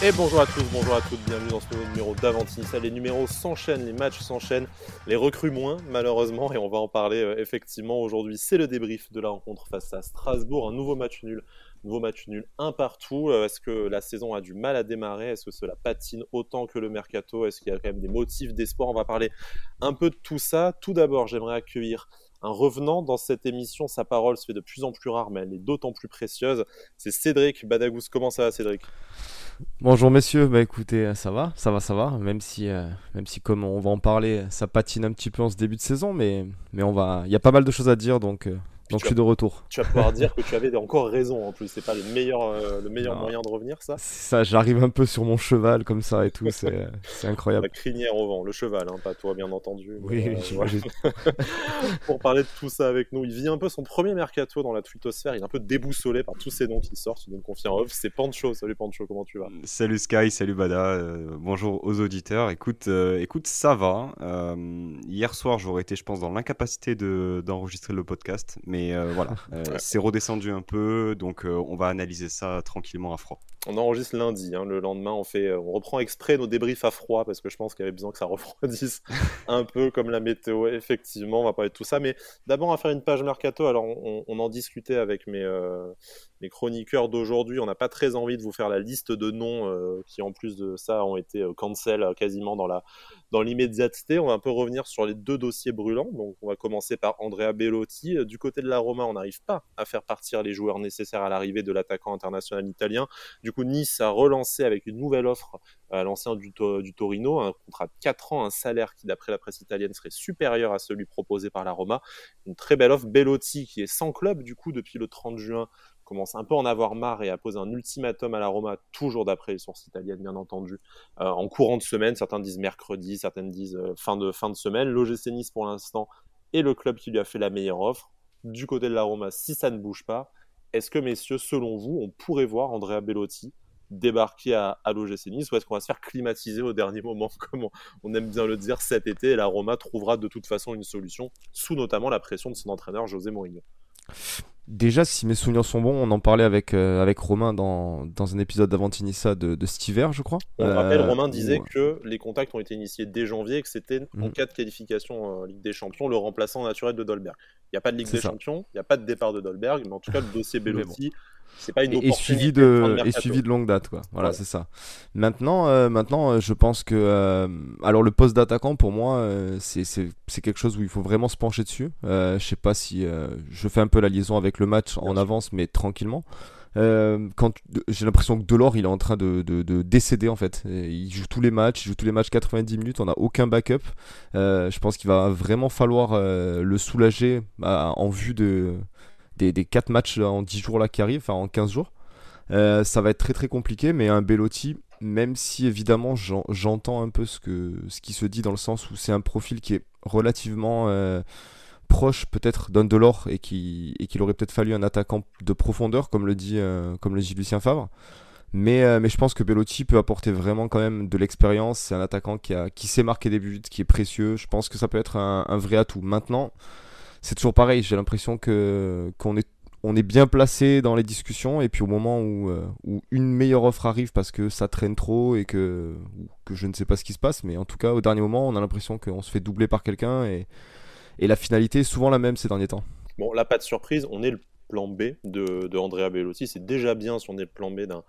Et bonjour à tous, bonjour à toutes, bienvenue dans ce nouveau numéro d'Avantinissa. Les numéros s'enchaînent, les matchs s'enchaînent, les recrues moins malheureusement, et on va en parler euh, effectivement aujourd'hui. C'est le débrief de la rencontre face à Strasbourg, un nouveau match nul, nouveau match nul un partout. Euh, est-ce que la saison a du mal à démarrer? Est-ce que cela patine autant que le mercato? Est-ce qu'il y a quand même des motifs d'espoir? On va parler un peu de tout ça. Tout d'abord, j'aimerais accueillir un revenant dans cette émission. Sa parole se fait de plus en plus rare, mais elle est d'autant plus précieuse. C'est Cédric Badagous. Comment ça va, Cédric? Bonjour messieurs, bah écoutez, ça va, ça va, ça va, même si, euh, même si comme on va en parler, ça patine un petit peu en ce début de saison, mais, mais on va, il y a pas mal de choses à dire, donc euh, donc je suis de retour. Tu vas pouvoir dire que tu avais encore raison en plus. C'est pas le meilleur, euh, le meilleur moyen de revenir, ça. Ça, j'arrive un peu sur mon cheval comme ça et tout. C'est, incroyable. La crinière au vent, le cheval, hein, pas toi, bien entendu. Oui, euh, Pour parler de tout ça avec nous, il vit un peu son premier mercato dans la twittosphère. Il est un peu déboussolé par tous ces noms qui sortent. Donc confie en off. C'est Pancho. Salut Pancho, comment tu vas? Salut Sky, salut Bada. Euh, bonjour aux auditeurs. Écoute, écoute, ça va. hier soir, j'aurais été, je pense, dans l'incapacité de, d'enregistrer le podcast, mais voilà. Euh, c'est redescendu un peu, donc euh, on va analyser ça tranquillement à froid. On enregistre lundi, hein, le lendemain on fait, euh, on reprend exprès nos débriefs à froid parce que je pense qu'il y avait besoin que ça refroidisse un peu comme la météo. Effectivement, on va parler de tout ça, mais d'abord on va faire une page mercato. Alors on, en discutait avec mes, mes chroniqueurs d'aujourd'hui. On n'a pas très envie de vous faire la liste de noms qui en plus de ça ont été cancel quasiment dans la dans l'immédiateté. On va un peu revenir sur les deux dossiers brûlants. Donc on va commencer par Andrea Bellotti. Du côté de la Roma, on n'arrive pas à faire partir les joueurs nécessaires à l'arrivée de l'attaquant international italien. Du coup, Nice a relancé avec une nouvelle offre à l'ancien du, Torino, un contrat de 4 ans, un salaire qui, d'après la presse italienne, serait supérieur à celui proposé par la Roma. Une très belle offre. Bellotti, qui est sans club, du coup, depuis le 30 juin, commence un peu à en avoir marre et a posé un ultimatum à la Roma, toujours d'après les sources italiennes, bien entendu, euh, en courant de semaine. Certains disent mercredi, certains disent euh, fin, de, fin de semaine. L'OGC Nice, pour l'instant, est le club qui lui a fait la meilleure offre du côté de la Roma si ça ne bouge pas. Est-ce que, messieurs, selon vous, on pourrait voir Andrea Bellotti débarquer à, à l'OGC Nice ou est-ce qu'on va se faire climatiser au dernier moment, comme on, aime bien le dire cet été, et la Roma trouvera de toute façon une solution, sous notamment la pression de son entraîneur José Mourinho Déjà, si mes souvenirs sont bons, on en parlait avec, euh, avec Romain dans, dans un épisode d'Avantinissa de, de cet hiver, je crois. On rappelle, euh, Romain disait que les contacts ont été initiés dès janvier et que c'était en mhm. cas de qualification Ligue des Champions le remplaçant naturel de Dolberg. Il n'y a pas de Ligue des Champions, il n'y a pas de départ de Dolberg, mais en tout cas, le dossier Bellotti c'est pas une et, suivi de, et suivi de longue date quoi. Voilà, c'est ça. Maintenant, euh, maintenant, euh, je pense que euh, alors le poste d'attaquant pour moi, c'est quelque chose où il faut vraiment se pencher dessus. je sais pas si je fais un peu la liaison avec le match en avance, mais tranquillement. quand j'ai l'impression que Delors il est en train de, de, décéder en fait il joue tous les matchs il joue tous les matchs 90 minutes on n'a aucun backup je pense qu'il va vraiment falloir le soulager bah, en vue de des, des 4 matchs en 10 jours là qui arrivent, enfin en 15 jours. Euh, ça va être très très compliqué, mais un Bellotti, même si évidemment j'entends un peu ce, que, ce qui se dit dans le sens où c'est un profil qui est relativement euh, proche peut-être d'un Delors et qu'il et aurait peut-être fallu un attaquant de profondeur, comme le dit, euh, comme le Lucien Favre. Mais, mais je pense que Bellotti peut apporter vraiment quand même de l'expérience. C'est un attaquant qui, a, qui sait marquer des buts, qui est précieux. Je pense que ça peut être un vrai atout. Maintenant, c'est toujours pareil. J'ai l'impression que qu'on est on est bien placé dans les discussions et puis au moment où, euh, où, une meilleure offre arrive parce que ça traîne trop et que, que je ne sais pas ce qui se passe, mais en tout cas au dernier moment on a l'impression qu'on se fait doubler par quelqu'un et, et la finalité est souvent la même ces derniers temps. Bon là pas de surprise, on est le plan B de, de Andrea Bellotti, c'est déjà bien si on est le plan B d'un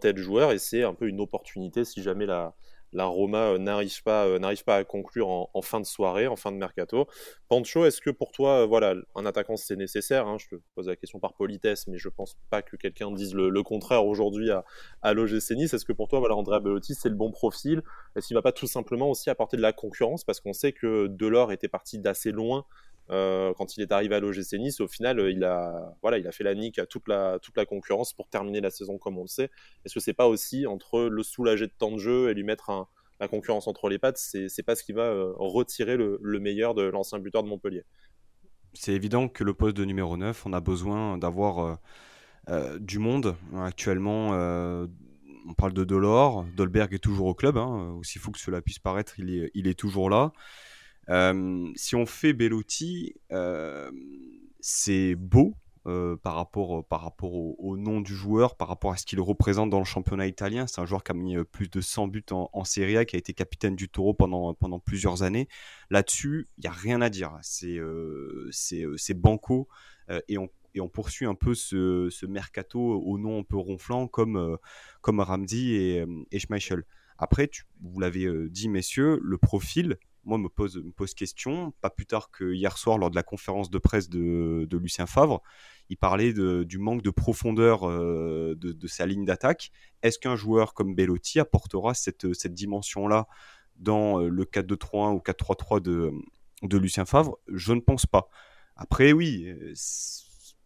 tel joueur et c'est un peu une opportunité si jamais la, la Roma euh, n'arrive pas, euh, pas à conclure en, fin de soirée, en fin de mercato. Pancho, est-ce que pour toi, euh, voilà, un attaquant c'est nécessaire hein, Je te pose la question par politesse, mais je pense pas que quelqu'un dise le, contraire aujourd'hui à, à l'OGC Nice. Est-ce que pour toi, voilà, Andrea Bellotti, c'est le bon profil? Est-ce qu'il va pas tout simplement aussi apporter de la concurrence? Parce qu'on sait que Delors était parti d'assez loin quand il est arrivé à l'OGC Nice, au final, euh, il a, voilà, il a fait la nique à toute la, toute la concurrence pour terminer la saison comme on le sait. Est-ce que c'est pas aussi entre le soulager de temps de jeu et lui mettre la concurrence entre les pattes, c'est pas ce qui va euh, retirer le, meilleur de l'ancien buteur de Montpellier C'est évident que le poste de numéro 9, on a besoin d'avoir du monde. Actuellement, on parle de Delors, Dolberg est toujours au club, hein, aussi fou que cela puisse paraître, il est, il est toujours là. Euh, si on fait Bellotti, euh, c'est beau par rapport, par rapport au, nom du joueur, par rapport à ce qu'il représente dans le championnat italien. C'est un joueur qui a mis plus de 100 buts en, Serie A, qui a été capitaine du Taureau pendant, pendant plusieurs années. Là-dessus, il n'y a rien à dire. C'est c'est banco et on et on poursuit un peu ce, mercato au nom un peu ronflant comme, comme Ramsey et, et Schmeichel. Après, vous l'avez dit, messieurs, le profil, moi, me pose, me pose question. Pas plus tard que hier soir, lors de la conférence de presse de, Lucien Favre, il parlait du manque de profondeur de, sa ligne d'attaque. Est-ce qu'un joueur comme Bellotti apportera cette, cette dimension-là dans le 4-2-3-1 ou 4-3-3 de, de Lucien Favre? Je ne pense pas. Après, oui,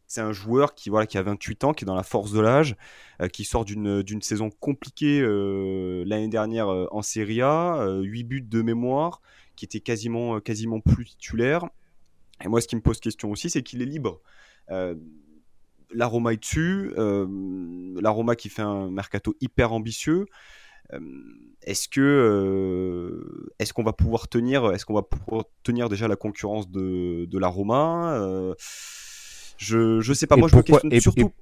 c'est un joueur qui, voilà, qui a 28 ans, qui est dans la force de l'âge, euh, qui sort d'une saison compliquée euh, l'année dernière euh, en Serie A, 8 buts de mémoire, qui était quasiment, quasiment plus titulaire. Et moi, ce qui me pose question aussi, c'est qu'il est libre. la Roma est dessus, la Roma qui fait un mercato hyper ambitieux. est-ce que est-ce qu'on va pouvoir tenir est-ce qu'on va pouvoir tenir déjà la concurrence de, de la Roma je, je sais pas, moi je me questionne surtout.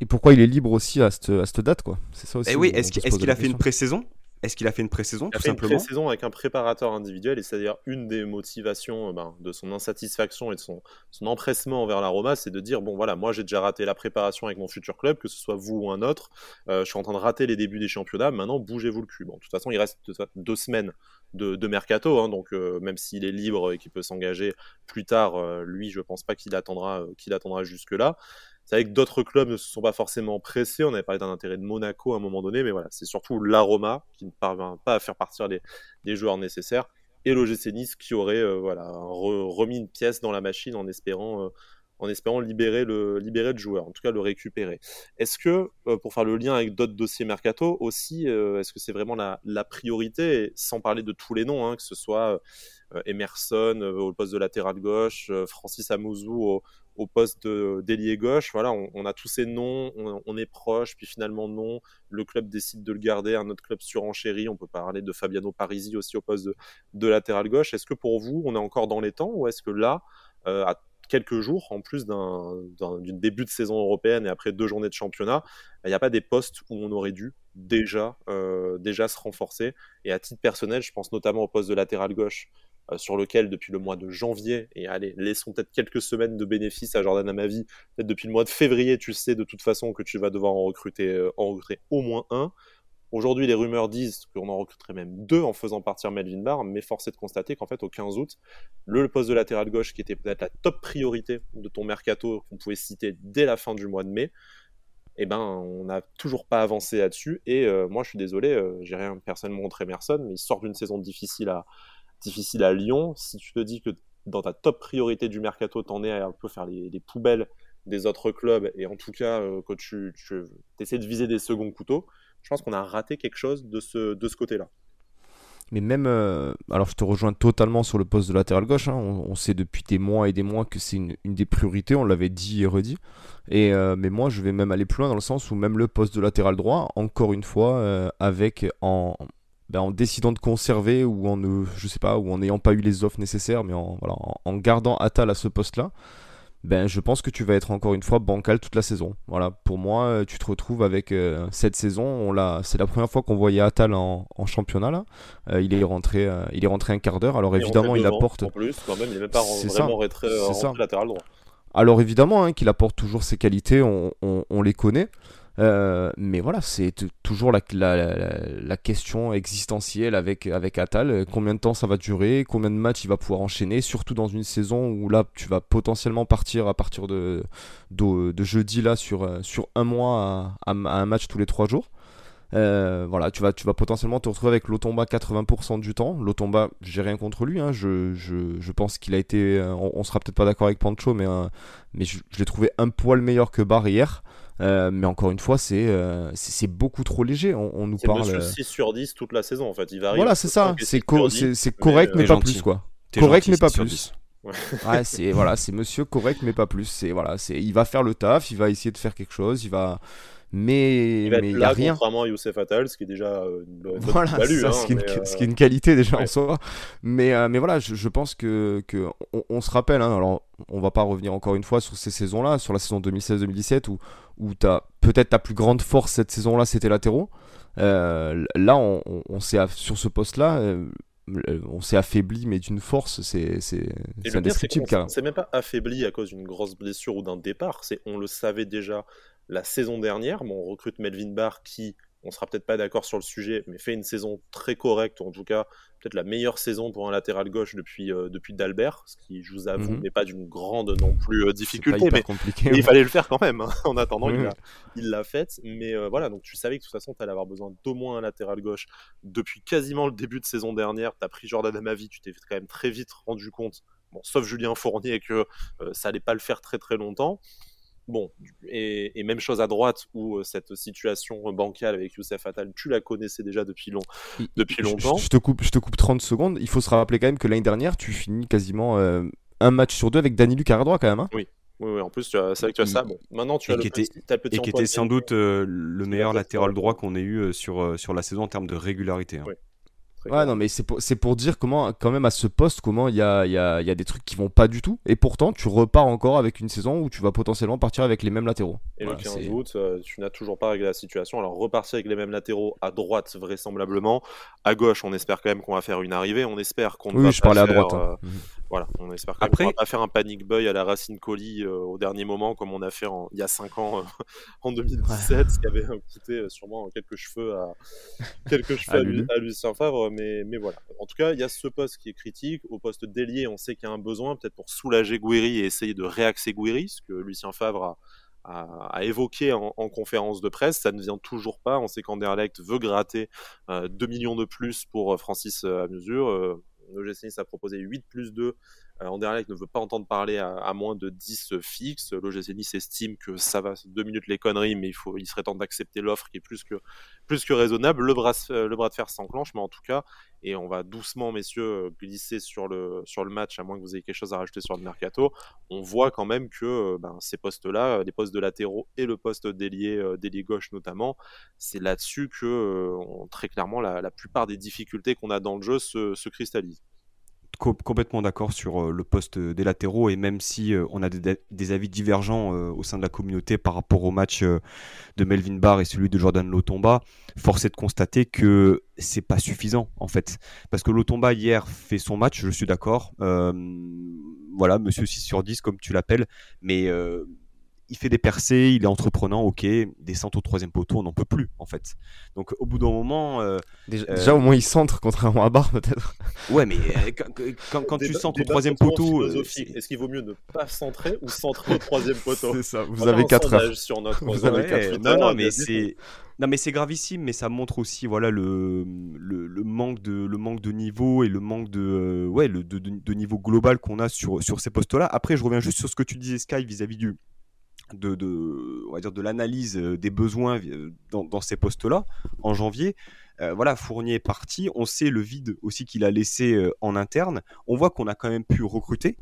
Et, pourquoi il est libre aussi à cette, à cette date, quoi? C'est ça aussi. Et eh oui, est-ce qu'il a fait une pré-saison? Est-ce qu'il a fait une pré-saison tout simplement une pré-saison avec un préparateur individuel, et c'est-à-dire une des motivations euh, ben, de son insatisfaction et de son, son empressement envers la Roma, c'est de dire bon voilà, moi j'ai déjà raté la préparation avec mon futur club, que ce soit vous ou un autre, euh, je suis en train de rater les débuts des championnats, maintenant bougez-vous le cul. Bon, de toute façon, il reste deux semaines de, mercato, hein, donc euh, même s'il est libre et qu'il peut s'engager plus tard, lui, je pense pas qu'il attendra, qu'il attendra jusque là. C'est vrai que d'autres clubs ne se sont pas forcément pressés. On avait parlé d'un intérêt de Monaco à un moment donné, mais voilà, c'est surtout l'Aroma qui ne parvient pas à faire partir les, joueurs nécessaires et l'OGC Nice qui aurait euh, voilà, remis une pièce dans la machine en espérant, euh, en espérant libérer, le, libérer joueur, en tout cas le récupérer. Est-ce que, euh, pour faire le lien avec d'autres dossiers mercato aussi, est-ce que c'est vraiment la, priorité, sans parler de tous les noms, hein, que ce soit Emerson au poste de latéral gauche, Francis Amouzou au, au poste d'ailier gauche. Voilà, on, a tous ces noms, on, est proche, puis finalement non. Le club décide de le garder, un autre club surenchéri. On peut parler de Fabiano Parisi aussi au poste de, latéral gauche. Est-ce que pour vous, on est encore dans les temps ou est-ce que là, euh, à quelques jours, en plus d'un début de saison européenne et après deux journées de championnat, il n'y a pas des postes où on aurait dû déjà, euh, déjà se renforcer? Et à titre personnel, je pense notamment au poste de latéral gauche, euh, sur lequel depuis le mois de janvier, et allez, laissons peut-être quelques semaines de bénéfices à Jordan Amavi, peut-être depuis le mois de février, tu sais de toute façon que tu vas devoir en recruter, euh, en recruter au moins un. Aujourd'hui, les rumeurs disent qu'on en recruterait même deux en faisant partir Melvin Barr, mais force est de constater qu'en fait, au 15 août, le poste de latéral gauche, qui était peut-être la top priorité de ton mercato, qu'on pouvait citer dès la fin du mois de mai, eh ben, on n'a toujours pas avancé là-dessus. Et euh, moi, je suis désolé, j'ai rien personnellement contre Emerson, mais il sort d'une saison difficile à, difficile à Lyon. Si tu te dis que dans ta top priorité du mercato, t'en es à un peu faire les, poubelles des autres clubs et en tout cas euh, quand tu, essaies de viser des seconds couteaux, je pense qu'on a raté quelque chose de ce, côté-là. Mais même, euh, alors je te rejoins totalement sur le poste de latéral gauche. Hein. on, sait depuis des mois et des mois que c'est une, des priorités. On l'avait dit et redit. Et euh, mais moi, je vais même aller plus loin dans le sens où même le poste de latéral droit, encore une fois, avec en, ben, en décidant de conserver ou en ne, je sais pas, ou en n'ayant pas eu les offres nécessaires, mais en, voilà, en, gardant Atal à ce poste-là, ben je pense que tu vas être encore une fois bancal toute la saison. Voilà, pour moi, euh, tu te retrouves avec euh, cette saison. On l'a, c'est la première fois qu'on voyait Atal en, championnat là. Euh, il est rentré, il est rentré un quart d'heure. Alors évidemment, il apporte. En plus, quand même, il n'est même pas vraiment rentré, latéral droit. Alors évidemment hein, qu'il apporte toujours ses qualités, on, on les connaît. Euh, mais voilà, c'est toujours la, question existentielle avec, avec Atal. Combien de temps ça va durer? Combien de matchs il va pouvoir enchaîner? Surtout dans une saison où là, tu vas potentiellement partir à partir de, de, jeudi là, sur, sur un mois à, un match tous les trois jours. Euh, voilà, tu vas, tu vas potentiellement te retrouver avec Lotomba 80% du temps. Lotomba, j'ai rien contre lui. Hein. Je, je, pense qu'il a été. Euh, on, sera peut-être pas d'accord avec Pancho, mais, mais je, l'ai trouvé un poil meilleur que Barr hier. Euh, mais encore une fois, c'est euh, c'est beaucoup trop léger. On, nous parle. C'est 6 sur 10 toute la saison en fait. Il Voilà, c'est ça. C'est correct, mais, pas plus quoi. Correct, mais pas plus. Ouais. c'est voilà, c'est monsieur correct mais pas plus. C'est voilà, c'est il va faire le taf, il va essayer de faire quelque chose, il va mais il mais y a rien. Contrairement à Youssef Attal, ce qui est déjà une bonne voilà, value, ça, ce, qui est une, ce, qui est une, qualité déjà en soi. Mais, mais voilà, je, je, pense que, que on, se rappelle. Hein, alors, on va pas revenir encore une fois sur ces saisons-là, sur la saison 2016-2017 où, où as peut-être ta plus grande force cette saison-là, c'était latéraux. Euh, là, on, on, s'est sur ce poste-là, euh, on s'est affaibli, mais d'une force, c'est indescriptible. On s'est même pas affaibli à cause d'une grosse blessure ou d'un départ. C'est on le savait déjà la saison dernière. Bon, on recrute Melvin Barr qui on sera peut-être pas d'accord sur le sujet, mais fait une saison très correcte, ou en tout cas peut-être la meilleure saison pour un latéral gauche depuis, euh, depuis Dalbert, ce qui, je vous avoue, mhm. n'est pas d'une grande non plus euh, difficulté, mais, il fallait le faire quand même. Hein. En attendant, il l'a fait. Mais euh, voilà, donc tu savais que de toute façon, tu allais avoir besoin d'au moins un latéral gauche depuis quasiment le début de saison dernière. Tu as pris Jordan Amavi, tu t'es quand même très vite rendu compte, bon, sauf Julien Fournier, que ça allait pas le faire très très longtemps. Bon, et, même chose à droite où euh, cette situation bancale avec Youssef Attal, tu la connaissais déjà depuis, long, depuis longtemps. Je, te coupe, je te coupe 30 secondes. Il faut se rappeler quand même que l'année dernière, tu finis quasiment euh, un match sur deux avec Danny Luc à droit quand même. Hein. oui. Oui, en plus, c'est vrai que tu as ça. Bon, maintenant, tu as, le qui petit, Et qui était sans doute euh, le meilleur latéral droit qu'on ait eu sur, sur la saison en termes de régularité. Hein. Oui. Ouais, non, mais c'est pour, pour, dire comment, quand même, à ce poste, comment il y a, y, a, y a, des trucs qui vont pas du tout. Et pourtant, tu repars encore avec une saison où tu vas potentiellement partir avec les mêmes latéraux. Et le 15 août, euh, tu n'as toujours pas réglé la situation. Alors, repartir avec les mêmes latéraux à droite, vraisemblablement. À gauche, on espère quand même qu'on va faire une arrivée. On espère qu'on oui, va je parlais à droite. Hein. Euh. Voilà, on espère qu'on va pas faire un panic boy à la Racine Colli euh, au dernier moment, comme on a fait il y a 5 ans, en 2017, ce qui avait coûté sûrement quelques cheveux à, quelques cheveux à, à Lucien Favre. Mais, mais voilà en tout cas, il y a ce poste qui est critique. Au poste d'ailier, on sait qu'il y a un besoin, peut-être pour soulager Gouiri et essayer de réaxer Gouiri, ce que Lucien Favre a, évoqué en, conférence de presse. Ça ne vient toujours pas. On sait qu'Anderlecht veut gratter 2 euh, millions de plus pour euh, Francis à mesure. Euh, a proposé 8 plus 2 euh, Anderlecht ne veut pas entendre parler à, moins de 10 fixes. L'OGC Nice estime que ça va deux minutes les conneries, mais il, faut, il serait temps d'accepter l'offre qui est plus que, raisonnable. Le bras, de fer s'enclenche, mais en tout cas, et on va doucement, messieurs, glisser sur le, match, à moins que vous ayez quelque chose à rajouter sur le mercato. On voit quand même que ben, ces postes-là, les postes de latéraux et le poste d'ailier, euh, gauche notamment, c'est là-dessus que euh, très clairement la, plupart des difficultés qu'on a dans le jeu se cristallisent complètement d'accord sur euh, le poste des latéraux et même si euh, on a des, avis divergents euh, au sein de la communauté par rapport au match de Melvin Barr et celui de Jordan Lotomba, force est de constater que c'est pas suffisant en fait parce que Lotomba hier fait son match, je suis d'accord. voilà, monsieur 6 sur 10 comme tu l'appelles, mais il fait des percées, il est entreprenant, ok, descente au troisième poteau, on n'en peut plus en fait. Donc au bout d'un moment. Euh, déjà, au moins il centre contrairement à Barre peut-être. Ouais, mais euh, quand, tu centres au troisième poteau. Euh, est-ce qu'il vaut mieux ne pas centrer ou centrer au troisième poteau? C'est ça, vous avez 4 heures. Sur notre vous avez 4 non, non, mais c'est. Non mais c'est gravissime, mais ça montre aussi voilà le, le, manque de le manque de niveau et le manque de ouais le de, de niveau global qu'on a sur sur ces postes-là. Après, je reviens juste sur ce que tu disais Sky vis-à-vis du de, on va dire de l'analyse euh, des besoins euh, dans, ces postes-là en janvier. Euh, voilà, Fournier est parti. On sait le vide aussi qu'il a laissé en interne. On voit qu'on a quand même pu recruter.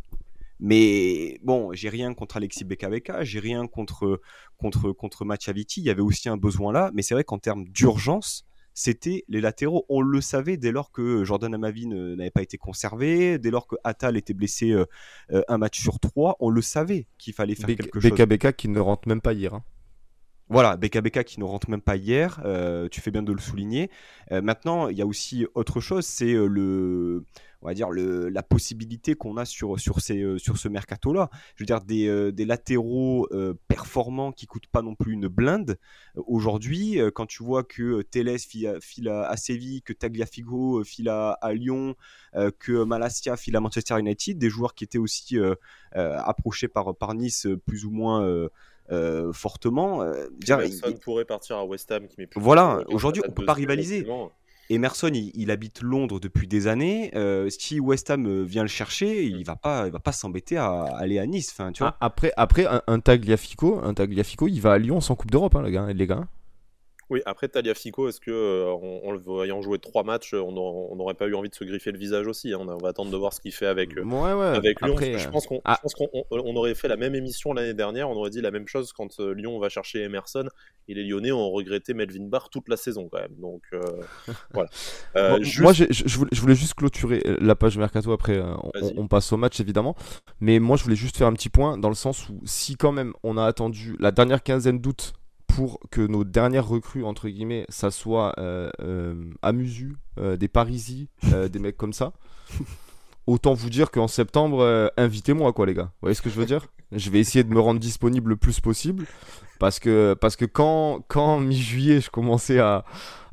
Mais bon, j'ai rien contre Alexis Beka j'ai rien contre contre contre Machaviti. Il y avait aussi un besoin là, mais c'est vrai qu'en termes d'urgence, c'était les latéraux. On le savait dès lors que Jordan Amavi n'avait pas été conservé, dès lors que Atal était blessé euh, euh, un match sur trois, on le savait qu'il fallait faire quelque chose. BK qui ne rentre même pas hier. Hein. Voilà, BKBK qui ne rentre même pas hier, euh, tu fais bien de le souligner. maintenant, il y a aussi autre chose, c'est le, on va dire la possibilité qu'on a sur sur ces euh, sur ce mercato là. Je veux dire des, euh, des latéraux euh, performants qui coûtent pas non plus une blinde. Aujourd'hui, quand tu vois que Teles file, à, Séville, que Tagliafico file à, Lyon, que Malasia file à Manchester United, des joueurs qui étaient aussi approchés par par Nice plus ou moins fortement. Dire, il, pourrait partir à West Ham qui met plus Voilà, aujourd'hui on peut pas rivaliser. Emerson, il, habite Londres depuis des années. Euh, si West Ham euh, vient le chercher, il va pas, il va pas s'embêter à aller à Nice. tu vois. Ah, après, après un, Tagliafico, un Tagliafico, il va à Lyon sans Coupe d'Europe, hein, les gars. Les gars. Oui, après Taliafico, est-ce que euh, en, le voyant jouer trois matchs, on n'aurait pas eu envie de se griffer le visage aussi hein on, va attendre de voir ce qu'il fait avec, euh, avec Lyon. je pense qu'on ah. on aurait fait la même émission l'année dernière, on aurait dit la même chose quand euh, Lyon va chercher Emerson et les Lyonnais ont regretté Melvin Barr toute la saison quand même. Donc voilà. Moi, je, voulais, juste clôturer la page mercato. Après, on, passe au match évidemment, mais moi je voulais juste faire un petit point dans le sens où si quand même on a attendu la dernière quinzaine d'août pour que nos dernières recrues, entre guillemets, ça soit euh, euh, Amusu, euh, des Parisi, des mecs comme ça. Autant vous dire qu'en septembre, invitez-moi, quoi, les gars. Vous voyez ce que je veux dire? Je vais essayer de me rendre disponible le plus possible. Parce que, parce que quand, quand mi-juillet, je commençais à,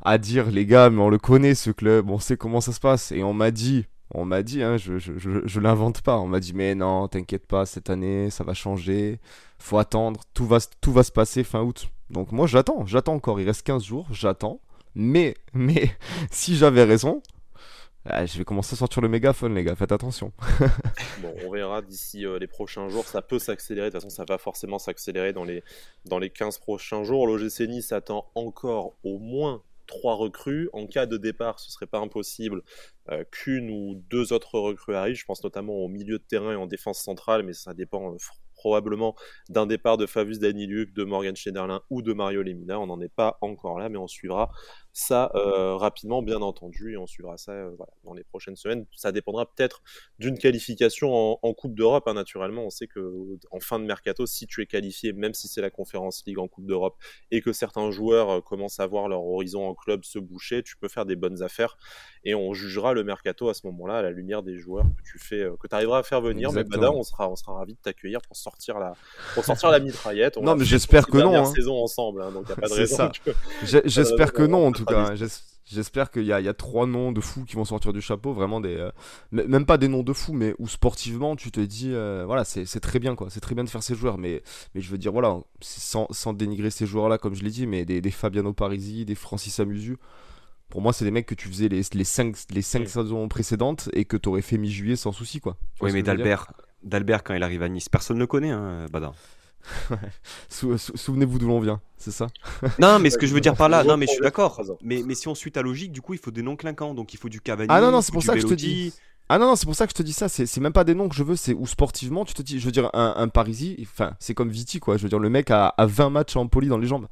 à dire, les gars, mais on le connaît, ce club, on sait comment ça se passe. Et on m'a dit, on m'a dit, hein, je, je, je, l'invente pas, on m'a dit, mais non, t'inquiète pas, cette année, ça va changer, faut attendre, tout va, tout va se passer fin août. Donc moi j'attends, j'attends encore, il reste 15 jours, j'attends. Mais, mais, si j'avais raison, ah, je vais commencer à sortir le mégaphone, les gars, faites attention. bon, on verra d'ici euh, les prochains jours, ça peut s'accélérer, de toute façon ça va forcément s'accélérer dans les, dans les 15 prochains jours. L'OGC Nice attend encore au moins trois recrues. En cas de départ, ce serait pas impossible euh, qu'une ou deux autres recrues arrivent. Je pense notamment au milieu de terrain et en défense centrale, mais ça dépend euh, probablement d'un départ de Favus Daniluk, de Morgan Schneiderlin ou de Mario Lemina. On n'en est pas encore là, mais on suivra ça euh, rapidement, bien entendu, et on suivra ça euh, dans les prochaines semaines. Ça dépendra peut-être d'une qualification en, Coupe d'Europe. Hein, naturellement, on sait que en fin de mercato, si tu es qualifié, même si c'est la Conférence League en Coupe d'Europe, et que certains joueurs euh, commencent à voir leur horizon en club se boucher, tu peux faire des bonnes affaires, et on jugera le mercato à ce moment-là à la lumière des joueurs que tu fais, que tu arriveras à faire venir. Mais Bada, on sera, on sera ravi de t'accueillir pour sortir la, pour sortir la mitraillette. non, mais j'espère que non. Hein. saison ensemble, hein, donc a pas de raison. J'espère que non, en tout cas. J'espère qu'il y, y, a trois noms de fous qui vont sortir du chapeau, vraiment des, euh, même pas des noms de fous, mais où sportivement tu te dis, euh, voilà, c'est très bien quoi, c'est très bien de faire ces joueurs, mais, mais je veux dire, voilà, sans, sans dénigrer ces joueurs-là, comme je l'ai dit, mais des, des, Fabiano Parisi, des Francis Amusu, pour moi, c'est des mecs que tu faisais les, les cinq, les cinq saisons précédentes et que tu aurais fait mi-juillet sans souci quoi. Oui, mais d'Albert, d'Albert quand il arrive à Nice, personne ne le connaît, hein, Badin. Souvenez-vous d'où l'on vient, c'est ça? Non, mais ce que je veux dire par là, non, mais je suis d'accord. Mais, mais si on suit ta logique, du coup, il faut des noms clinquants. Donc il faut du Cavani. Ah non, non, c'est pour ça que je te dis. Ah non, non c'est pour ça que je te dis ça. C'est même pas des noms que je veux, c'est où sportivement, tu te dis, je veux dire, un, un Parisi, enfin, c'est comme Viti, quoi. Je veux dire, le mec a, a 20 matchs en poli dans les jambes.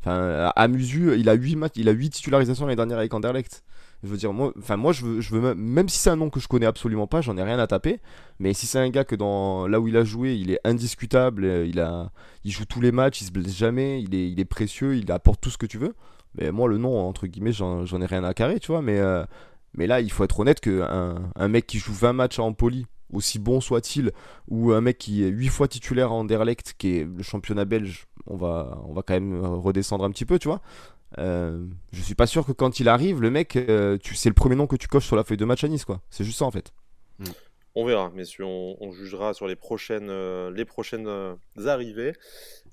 Enfin, à Musu, il a 8 matchs, il a 8 titularisations l'année dernière avec Anderlecht. Je veux dire, moi, moi je veux, je veux même, si c'est un nom que je connais absolument pas, j'en ai rien à taper. Mais si c'est un gars que dans là où il a joué, il est indiscutable, euh, il, a, il joue tous les matchs, il se blesse jamais, il est, précieux, il apporte tout ce que tu veux. Mais moi, le nom, entre guillemets, j'en ai rien à carrer, tu vois. Mais, euh, là, il faut être honnête qu'un un mec qui joue 20 matchs en poli, aussi bon soit-il, ou un mec qui est 8 fois titulaire en Anderlecht, qui est le championnat belge, on va, on va quand même redescendre un petit peu, tu vois. Euh, je suis pas sûr que quand il arrive, le mec, euh, tu c'est le premier nom que tu coches sur la feuille de match à Nice, quoi. C'est juste ça en fait. Mm. On verra, messieurs, on, on jugera sur les prochaines, euh, les prochaines arrivées.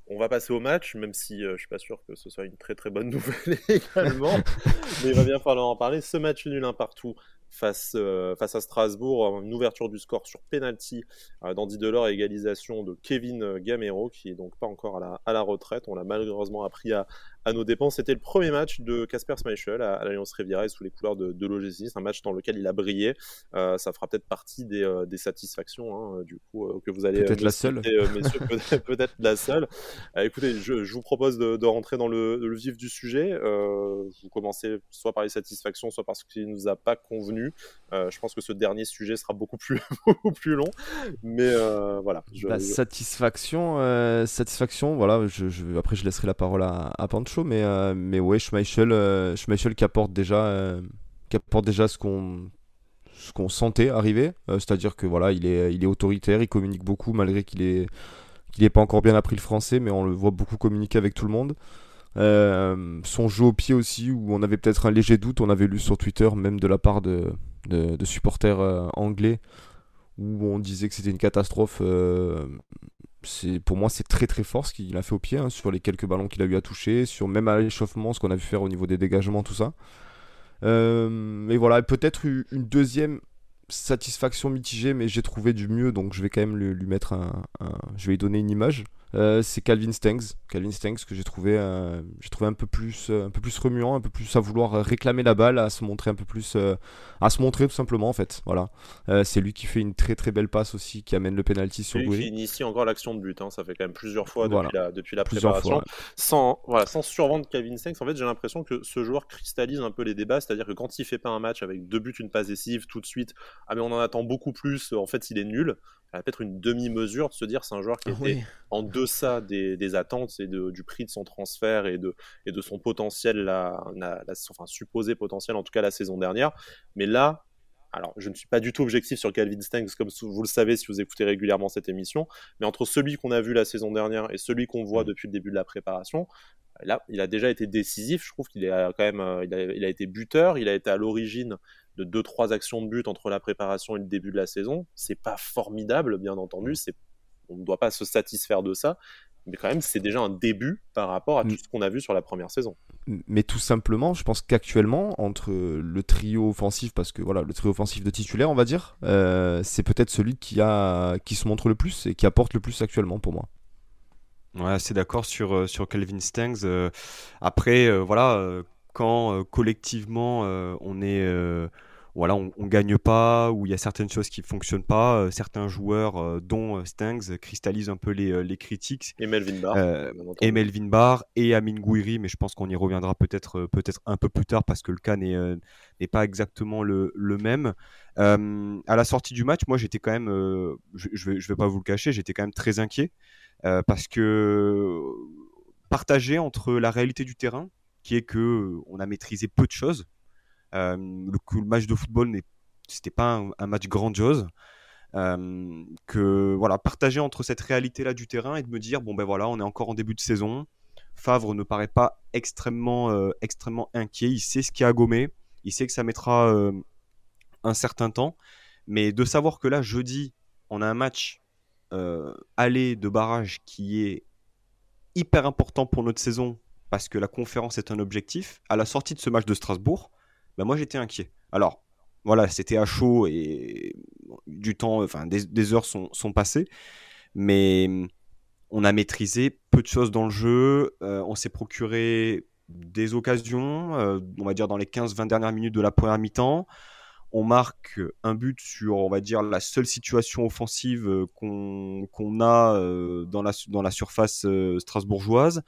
On va passer au match, même si je suis pas sûr que ce soit une très très bonne nouvelle également. mais il va bien falloir en parler. Ce match nul un partout face, face à Strasbourg, une ouverture du score sur penalty d'Andy Delors et égalisation de Kevin Gamero, qui est donc pas encore à la, à la retraite. On l'a malheureusement appris à, à nos dépens. C'était le premier match de Casper Schmeichel à, l'Alliance Riviera sous les couleurs de, de l'OGC. un match dans lequel il a brillé. Euh, ça fera peut-être partie des, euh, des satisfactions, hein, du coup, euh, que vous allez peut-être la seule, messieurs, peut-être la seule. écoutez, je, je, vous propose de, de rentrer dans le, le, vif du sujet. vous commencez soit par les satisfactions, soit parce qu'il nous a pas convenu. je pense que ce dernier sujet sera beaucoup plus, beaucoup plus long, mais voilà. la satisfaction, satisfaction, voilà. Je, je, après, je laisserai la parole à, à Pancho mais, euh, mais ouais, Schmeichel, euh, Schmeichel qui apporte déjà, euh, qui apporte déjà ce qu'on ce qu'on sentait arriver, c'est-à-dire que voilà, il est, il est autoritaire, il communique beaucoup malgré qu'il est qu'il n'ait pas encore bien appris le français, mais on le voit beaucoup communiquer avec tout le monde. son jeu au pied aussi, où on avait peut-être un léger doute, on avait lu sur Twitter, même de la part de, de, supporters anglais, où on disait que c'était une catastrophe pour moi c'est très très fort ce qu'il a fait au pied hein, sur les quelques ballons qu'il a eu à toucher, sur même à l'échauffement ce qu'on a vu faire au niveau des dégagements tout ça. Euh, mais voilà peut-être une deuxième satisfaction mitigée, mais j'ai trouvé du mieux, donc je vais quand même lui, mettre un, Je vais lui donner une image. Euh, c'est Calvin Stengs. Calvin Stengs que j'ai trouvé, euh, j'ai trouvé un peu plus, euh, un peu plus remuant, un peu plus à vouloir réclamer la balle, à se montrer un peu plus, à se montrer tout simplement en fait. Voilà. c'est lui qui fait une très très belle passe aussi, qui amène le penalty sur Lui qui initie encore l'action de but. Hein. Ça fait quand même plusieurs fois depuis la, depuis la préparation. Sans, voilà, sans survendre Calvin Stengs, en fait, j'ai l'impression que ce joueur cristallise un peu les débats. C'est-à-dire que quand il fait pas un match avec deux buts, une passe décisive, tout de suite, ah mais on en attend beaucoup plus. En fait, il est nul peut-être une demi-mesure de se dire c'est un joueur qui ah était en deçà des, attentes et du prix de son transfert et de, et de son potentiel, la, enfin supposé potentiel en tout cas la saison dernière. Mais là, alors je ne suis pas du tout objectif sur Calvin Stengs comme vous le savez si vous écoutez régulièrement cette émission, mais entre celui qu'on a vu la saison dernière et celui qu'on voit mm. depuis le début de la préparation, là il a déjà été décisif. Je trouve qu'il a quand même, euh, il a, il a été buteur, il a été à l'origine de 2-3 actions de but entre la préparation et le début de la saison. C'est pas formidable, bien entendu. C'est, on ne doit pas se satisfaire de ça. Mais quand même, c'est déjà un début par rapport à tout ce qu'on a vu sur la première saison. Mais tout simplement, je pense qu'actuellement, entre le trio offensif, parce que voilà, le trio offensif de titulaire, on va dire, euh, c'est peut-être celui qui, a, qui se montre le plus et qui apporte le plus actuellement pour moi. Ouais, c'est d'accord sur, euh, sur Kelvin Stangs. Euh, après, voilà, quand collectivement on est voilà, on, on, gagne pas, ou il y a certaines choses qui fonctionnent pas. certains joueurs, dont Stangs, cristallisent un peu les, les critiques. Et Melvin Barr. et Melvin Barr et Amin Gouiri, mais je pense qu'on y reviendra peut-être peut-être un peu plus tard parce que le cas n'est n'est pas exactement le, le même. à la sortie du match, moi j'étais quand même, je, je, vais, je vais pas vous le cacher, j'étais quand même très inquiet parce que partagé entre la réalité du terrain qui est que on a maîtrisé peu de choses. Euh, le, match de football n'est c'était pas un, match grandiose. Euh, que voilà, partager entre cette réalité-là du terrain et de me dire bon ben voilà, on est encore en début de saison. Favre ne paraît pas extrêmement, euh, extrêmement inquiet. Il sait ce qui a gommé. Il sait que ça mettra un certain temps. Mais de savoir que là, jeudi, on a un match aller de barrage qui est hyper important pour notre saison parce que la conférence est un objectif, à la sortie de ce match de Strasbourg, ben moi j'étais inquiet. Alors, voilà, c'était à chaud et du temps, enfin des, heures sont, sont, passées, mais on a maîtrisé peu de choses dans le jeu, euh, on s'est procuré des occasions, euh, on va dire dans les 15-20 dernières minutes de la première mi-temps. On marque un but sur, on va dire, la seule situation offensive euh, qu'on a dans, la, dans la surface strasbourgeoise.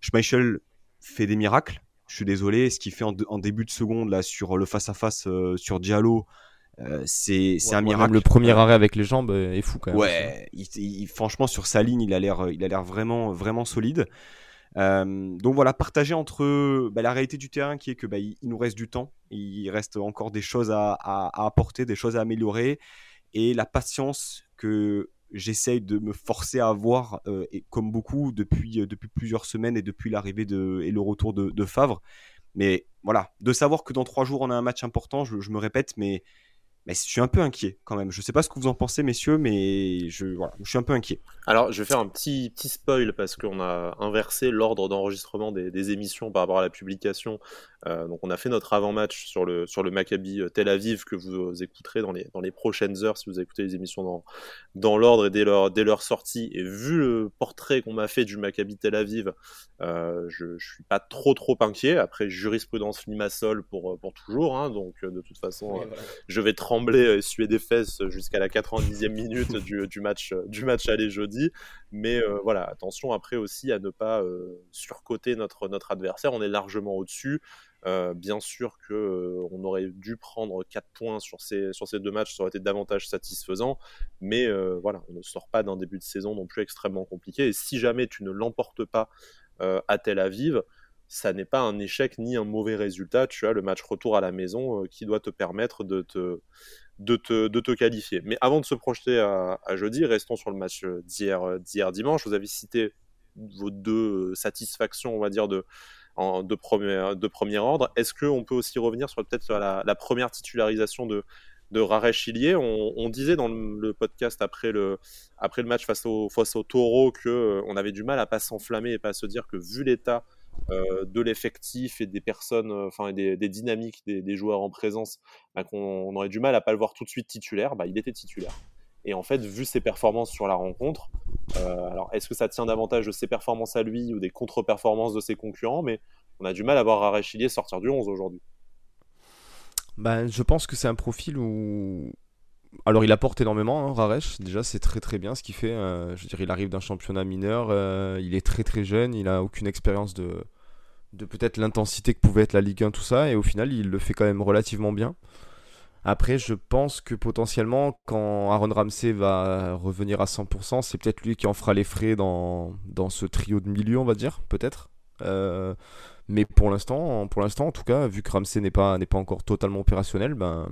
Schmeichel fait des miracles. Je suis désolé, ce qu'il fait en, début de seconde là sur le face à face sur Diallo, euh, c'est un miracle. le premier arrêt avec les jambes est fou quand même. Ouais, franchement sur sa ligne, il a l'air il a l'air vraiment vraiment solide. Euh, donc voilà, partager entre bah, la réalité du terrain qui est que bah, il, nous reste du temps, il reste encore des choses à, à apporter, des choses à améliorer, et la patience que j'essaye de me forcer à avoir, euh, comme beaucoup depuis, euh, depuis plusieurs semaines et depuis l'arrivée de, et le retour de, Favre. Mais voilà, de savoir que dans trois jours on a un match important, je me répète, mais je suis un peu inquiet quand même. Je sais pas ce que vous en pensez, messieurs, mais je, suis un peu inquiet. Alors, je vais faire un petit, petit spoil parce qu'on a inversé l'ordre d'enregistrement des, émissions par rapport à la publication. Euh, donc, on a fait notre avant-match sur le, sur le Maccabi euh, Tel Aviv que vous écouterez dans les, dans les prochaines heures si vous écoutez les émissions dans, dans l'ordre et dès leur, dès leur sortie. Et vu le portrait qu'on m'a fait du Maccabi Tel Aviv, euh, je, je suis pas trop trop inquiet. Après, jurisprudence Limassol pour, pour toujours. Hein, donc, de toute façon, je vais trembler et suer des fesses jusqu'à la 90e minute du, du, match, du match aller jeudi. Mais euh, voilà, attention après aussi à ne pas euh, surcoter notre, notre adversaire. On est largement au-dessus. Euh, bien sûr qu'on on aurait dû prendre 4 points sur ces, sur ces deux matchs, ça aurait été davantage satisfaisant, mais voilà, on ne sort pas d'un début de saison non plus extrêmement compliqué. Et si jamais tu ne l'emportes pas à Tel Aviv, ça n'est pas un échec ni un mauvais résultat. Tu as le match retour à la maison qui doit te permettre de te, de te, qualifier. Mais avant de se projeter à, jeudi, restons sur le match euh, euh, d'hier, dimanche. Vous avez cité vos deux euh, satisfactions, on va dire, de, de, premier, ordre. Est-ce qu'on peut aussi revenir sur peut-être la, première titularisation de, de Raresh on, disait dans le, podcast après le, match face au, face au taureau qu'on on avait du mal à pas s'enflammer et pas se dire que vu l'état de l'effectif et des personnes, enfin des, dynamiques des, joueurs en présence, bah, qu'on aurait du mal à pas le voir tout de suite titulaire, bah, il était titulaire. Et en fait, vu ses performances sur la rencontre, alors est-ce que ça tient davantage de ses performances à lui ou des contre-performances de ses concurrents? Mais on a du mal à voir Arachilier sortir du 11 aujourd'hui. Ben, je pense que c'est un profil où. Alors, il apporte énormément, hein, Raresh. Déjà, c'est très très bien ce qu'il fait. Euh, je veux dire, il arrive d'un championnat mineur. Euh, il est très très jeune. Il a aucune expérience de, de peut-être l'intensité que pouvait être la Ligue 1, tout ça. Et au final, il le fait quand même relativement bien. Après, je pense que potentiellement, quand Aaron Ramsey va revenir à 100%, c'est peut-être lui qui en fera les frais dans, dans ce trio de milieu, on va dire, peut-être. Euh, mais pour l'instant, pour l'instant, en tout cas, vu que Ramsey n'est pas, n'est pas encore totalement opérationnel, ben,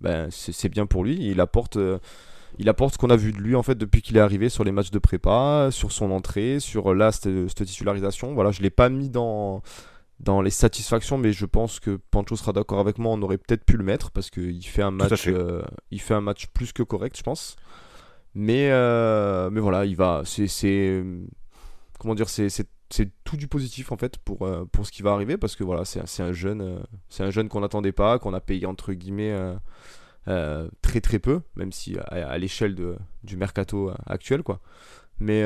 ben c'est bien pour lui. Il apporte, euh, il apporte ce qu'on a vu de lui en fait depuis qu'il est arrivé sur les matchs de prépa, sur son entrée, sur là cette, titularisation. Voilà, je l'ai pas mis dans dans les satisfactions, mais je pense que Pancho sera d'accord avec moi. On aurait peut-être pu le mettre parce qu'il fait un match, euh, il fait un match plus que correct, je pense. Mais euh, mais voilà, il va, c'est comment dire, c'est tout du positif en fait pour, euh, pour ce qui va arriver parce que voilà c'est un jeune c'est un jeune qu'on n'attendait pas qu'on a payé entre guillemets euh, très très peu même si à, l'échelle du mercato actuel quoi mais,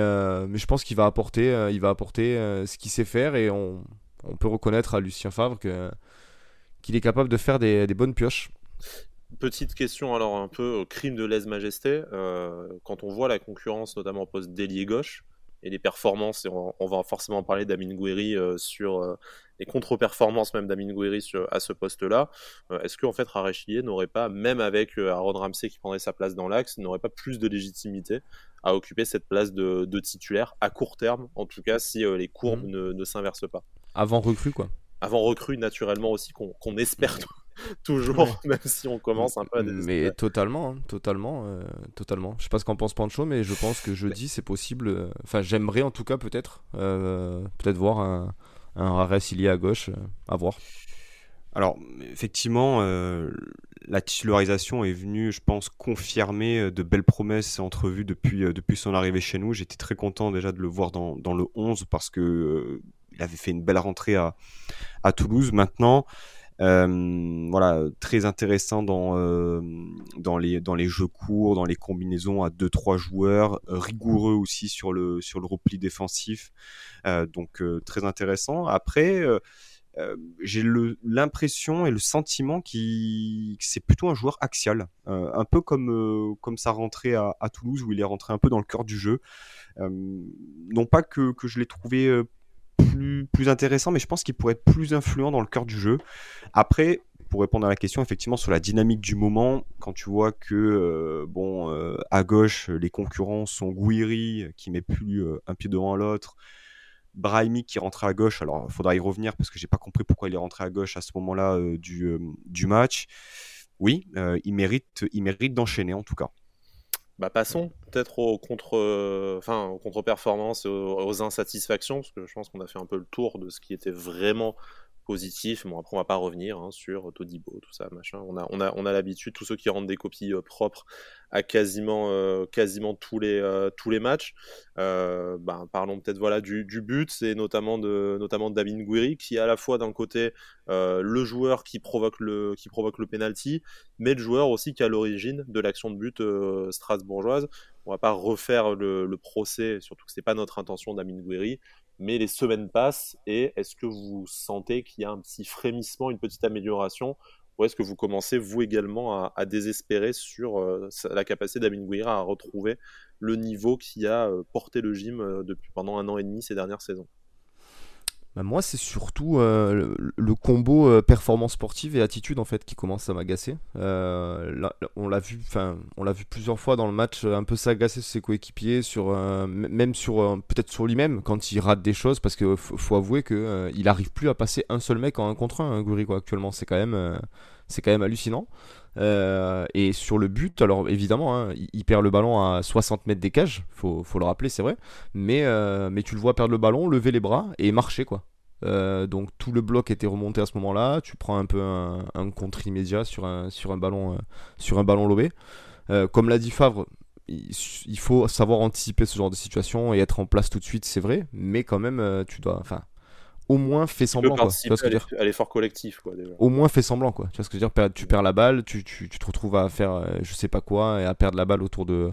mais je pense qu'il va apporter il va apporter ce qu'il sait faire et on, on, peut reconnaître à Lucien Favre qu'il est capable de faire des, bonnes pioches Petite question alors un peu crime de lèse-majesté. quand on voit la concurrence notamment au poste d'ailier gauche, et les performances, et on, va forcément parler d'Amin Gouiri euh, sur euh, les contre-performances même d'Amin Gouiri à ce poste-là. Euh, est-ce qu'en fait Rarechilier n'aurait pas, même avec Aaron Ramsey qui prendrait sa place dans l'axe, n'aurait pas plus de légitimité à occuper cette place de, titulaire à court terme, en tout cas si les courbes mmh. ne, ne s'inversent pas? Avant recrue quoi avant recrue naturellement aussi qu'on espère toujours, même si on commence un peu à désespérer. Mais totalement, hein, totalement, euh, totalement. Je sais pas ce qu'en pense Pancho, mais je pense que jeudi c'est possible. Euh, enfin, j'aimerais en tout cas peut-être, euh, peut-être voir un, un y à gauche, à voir. Alors, effectivement, la titularisation est venue, je pense, confirmer de belles promesses entrevues depuis, depuis son arrivée chez nous. J'étais très content déjà de le voir dans, dans le 11 parce que il avait fait une belle rentrée à, à Toulouse. Maintenant, euh, voilà, très intéressant dans, euh, dans, les, dans les jeux courts, dans les combinaisons à 2-3 joueurs, rigoureux aussi sur le, sur le repli défensif, euh, donc très intéressant. Après, j'ai l'impression et le sentiment que c'est plutôt un joueur axial, un peu comme, comme sa rentrée à, Toulouse où il est rentré un peu dans le cœur du jeu. non pas que je l'ai trouvé plus, intéressant, mais je pense qu'il pourrait être plus influent dans le cœur du jeu. Après, pour répondre à la question, effectivement, sur la dynamique du moment, quand tu vois que, euh, bon, euh, à gauche, les concurrents sont Gouiri, qui met plus euh, un pied devant l'autre, Brahimi qui rentre à gauche, alors il faudra y revenir parce que j'ai pas compris pourquoi il est rentré à gauche à ce moment-là du, du match. Oui, il mérite, il mérite d'enchaîner en tout cas. Bah, passons peut-être aux contre, enfin aux contre-performances, aux, aux, insatisfactions, parce que je pense qu'on a fait un peu le tour de ce qui était vraiment positif. Bon, après, on va pas revenir hein, sur Todibo, tout ça, machin. On a, on a, on a l'habitude, tous ceux qui rendent des copies euh, propres à quasiment, euh, quasiment tous les, euh, tous les matchs. Ben, parlons peut-être voilà du, but, c'est notamment de, notamment David qui est à la fois d'un côté le joueur qui provoque le, qui provoque le penalty, mais le joueur aussi qui est à l'origine de l'action de but strasbourgeoise. On va pas refaire le, procès, surtout que c'est pas notre intention d'Amin Gouiri mais les semaines passent et est-ce que vous sentez qu'il y a un petit frémissement, une petite amélioration ou est-ce que vous commencez vous également à, désespérer sur euh, la capacité d'Amin Gouira à retrouver le niveau qui a euh, porté le gym euh, depuis pendant un an et demi ces dernières saisons? Bah, moi, c'est surtout euh, le, combo euh, performance sportive et attitude en fait qui commence à m'agacer. Euh, on l'a vu, plusieurs fois dans le match, un peu s'agacer sur ses coéquipiers, même sur peut-être sur lui-même quand il rate des choses, parce qu'il faut, avouer que il arrive plus à passer un seul mec en un contre un, hein, quoi. Actuellement, c'est quand même, c'est quand même hallucinant. et sur le but, alors évidemment, hein, il, perd le ballon à 60 mètres des cages, faut, faut le rappeler, c'est vrai. Mais, mais tu le vois perdre le ballon, lever les bras et marcher, quoi. Euh, donc tout le bloc était remonté à ce moment-là. Tu prends un peu un, contre immédiat sur un, sur un ballon, euh, sur ballon lobé. Euh, comme l'a dit Favre, il, faut savoir anticiper ce genre de situation et être en place tout de suite, c'est vrai. Mais quand même, tu dois, enfin, au moins fais semblant. Quoi. Tu vois ce que dire à l'effort collectif. Quoi, Au moins fais semblant. Quoi. Tu vois ce que je veux dire Tu perds la balle, tu, tu, tu, te retrouves à faire euh, je sais pas quoi et à perdre la balle autour de,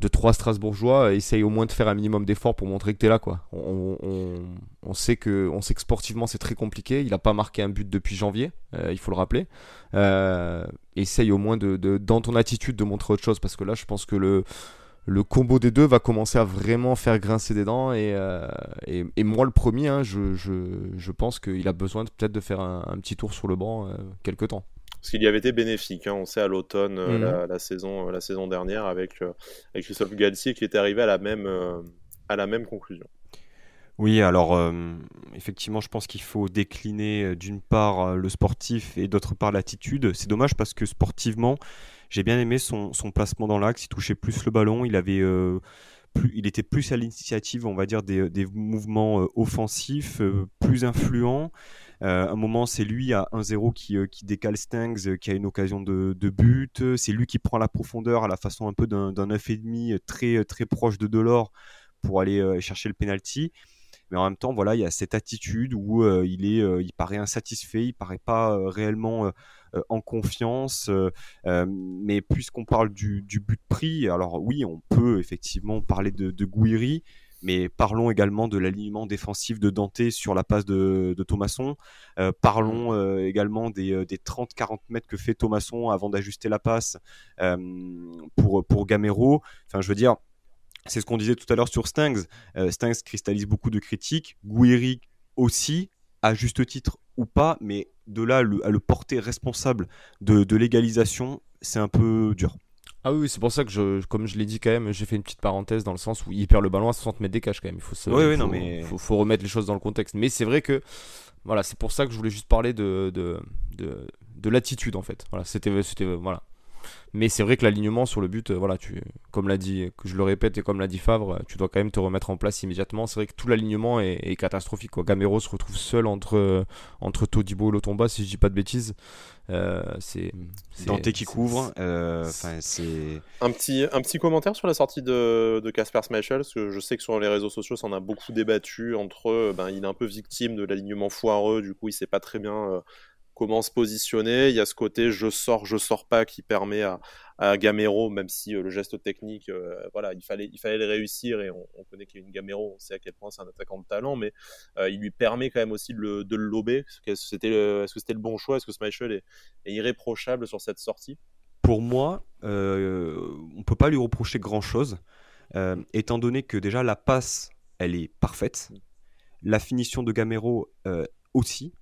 de trois Strasbourgeois. Essaye au moins de faire un minimum d'efforts pour montrer que tu es là. Quoi. On, on, on, sait que, on sait que sportivement c'est très compliqué. Il n'a pas marqué un but depuis janvier, euh, il faut le rappeler. Euh, essaye au moins de, de, dans ton attitude de montrer autre chose parce que là je pense que le le combo des deux va commencer à vraiment faire grincer des dents. Et, euh, et, moi, le premier, hein, je, je, je, pense qu'il a besoin peut-être de faire un, petit tour sur le banc euh, quelques temps. Parce qu'il y avait été bénéfique, hein, on sait à l'automne euh, mhm. la, saison, la saison dernière avec, avec Christophe Galtier qui était arrivé à la même, à la même conclusion. Oui, alors effectivement, je pense qu'il faut décliner d'une part le sportif et d'autre part l'attitude. C'est dommage parce que sportivement, j'ai bien aimé son, placement dans l'axe. Il touchait plus le ballon. Il avait euh, plus, il était plus à l'initiative, on va dire, des, mouvements euh, offensifs, euh, plus influents. à un moment, c'est lui à 1-0 qui, qui, décale Stangs, qui a une occasion de, but. C'est lui qui prend la profondeur à la façon un peu d'un 9,5 très, très proche de Delors pour aller chercher le penalty mais en même temps voilà il y a cette attitude où il est il paraît insatisfait il paraît pas réellement euh, en confiance. Euh, euh, mais puisqu'on parle du, but pris, alors oui, on peut effectivement parler de, de Gouiri, mais parlons également de l'alignement défensif de Dante sur la passe de, Thomasson. parlons également des, 30-40 mètres que fait Thomasson avant d'ajuster la passe pour, pour Gamero. Enfin, je veux dire, c'est ce qu'on disait tout à l'heure sur Stangs. Stangs cristallise beaucoup de critiques. Gouiri aussi, à juste titre ou pas, mais de là à le porter responsable de, l'égalisation, c'est un peu dur. Ah oui, c'est pour ça que, je, comme je l'ai dit quand même, j'ai fait une petite parenthèse dans le sens où il perd le ballon à 60 mètres des caches quand même. Il faut, oui, non, mais... faut, remettre les choses dans le contexte. Mais c'est vrai que, voilà, c'est pour ça que je voulais juste parler de, de, de, de l'attitude en fait. Voilà, c'était, voilà, mais c'est vrai que l'alignement sur le but, euh, voilà, tu, comme l'a dit, que je le répète et comme l'a dit Favre, tu dois quand même te remettre en place immédiatement. C'est vrai que tout l'alignement est, catastrophique. Quoi. Gamero se retrouve seul entre, entre Todibo et Lotomba, si je dis pas de bêtises. Euh, c'est Dante qui couvre. Euh, c'est un petit un petit commentaire sur la sortie de Casper Schmeichel parce que je sais que sur les réseaux sociaux, ça en a beaucoup débattu entre. Ben, il est un peu victime de l'alignement foireux. Du coup, il sait pas très bien comment se positionner. Il y a ce côté je sors, je sors pas qui permet à, Gamero, même si euh, le geste technique, euh, voilà, il fallait, il fallait le réussir et on, connaît qu'il y a une Gamero, on sait à quel point c'est un attaquant de talent, mais euh, il lui permet quand même aussi de le, de le lober. Est-ce que c'était le, bon choix? Est-ce que Schmeichel est, est, irréprochable sur cette sortie? Pour moi, on peut pas lui reprocher grand-chose, étant donné que déjà la passe, elle est parfaite. La finition de Gamero aussi,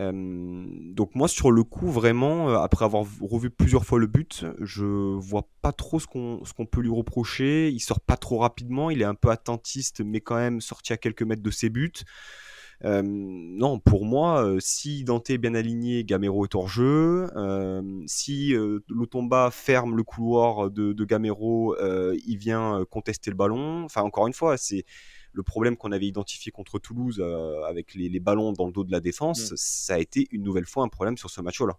donc moi sur le coup vraiment euh, après avoir revu plusieurs fois le but je vois pas trop ce qu'on ce qu'on peut lui reprocher il sort pas trop rapidement il est un peu attentiste mais quand même sorti à quelques mètres de ses buts non, pour moi, euh, si Dante est bien aligné, Gamero est hors jeu. si euh, Lotomba ferme le couloir de, de Gamero, il vient contester le ballon. Enfin, encore une fois, c'est le problème qu'on avait identifié contre Toulouse euh, avec les, ballons dans le dos de la défense, mm. ça a été une nouvelle fois un problème sur ce match-là.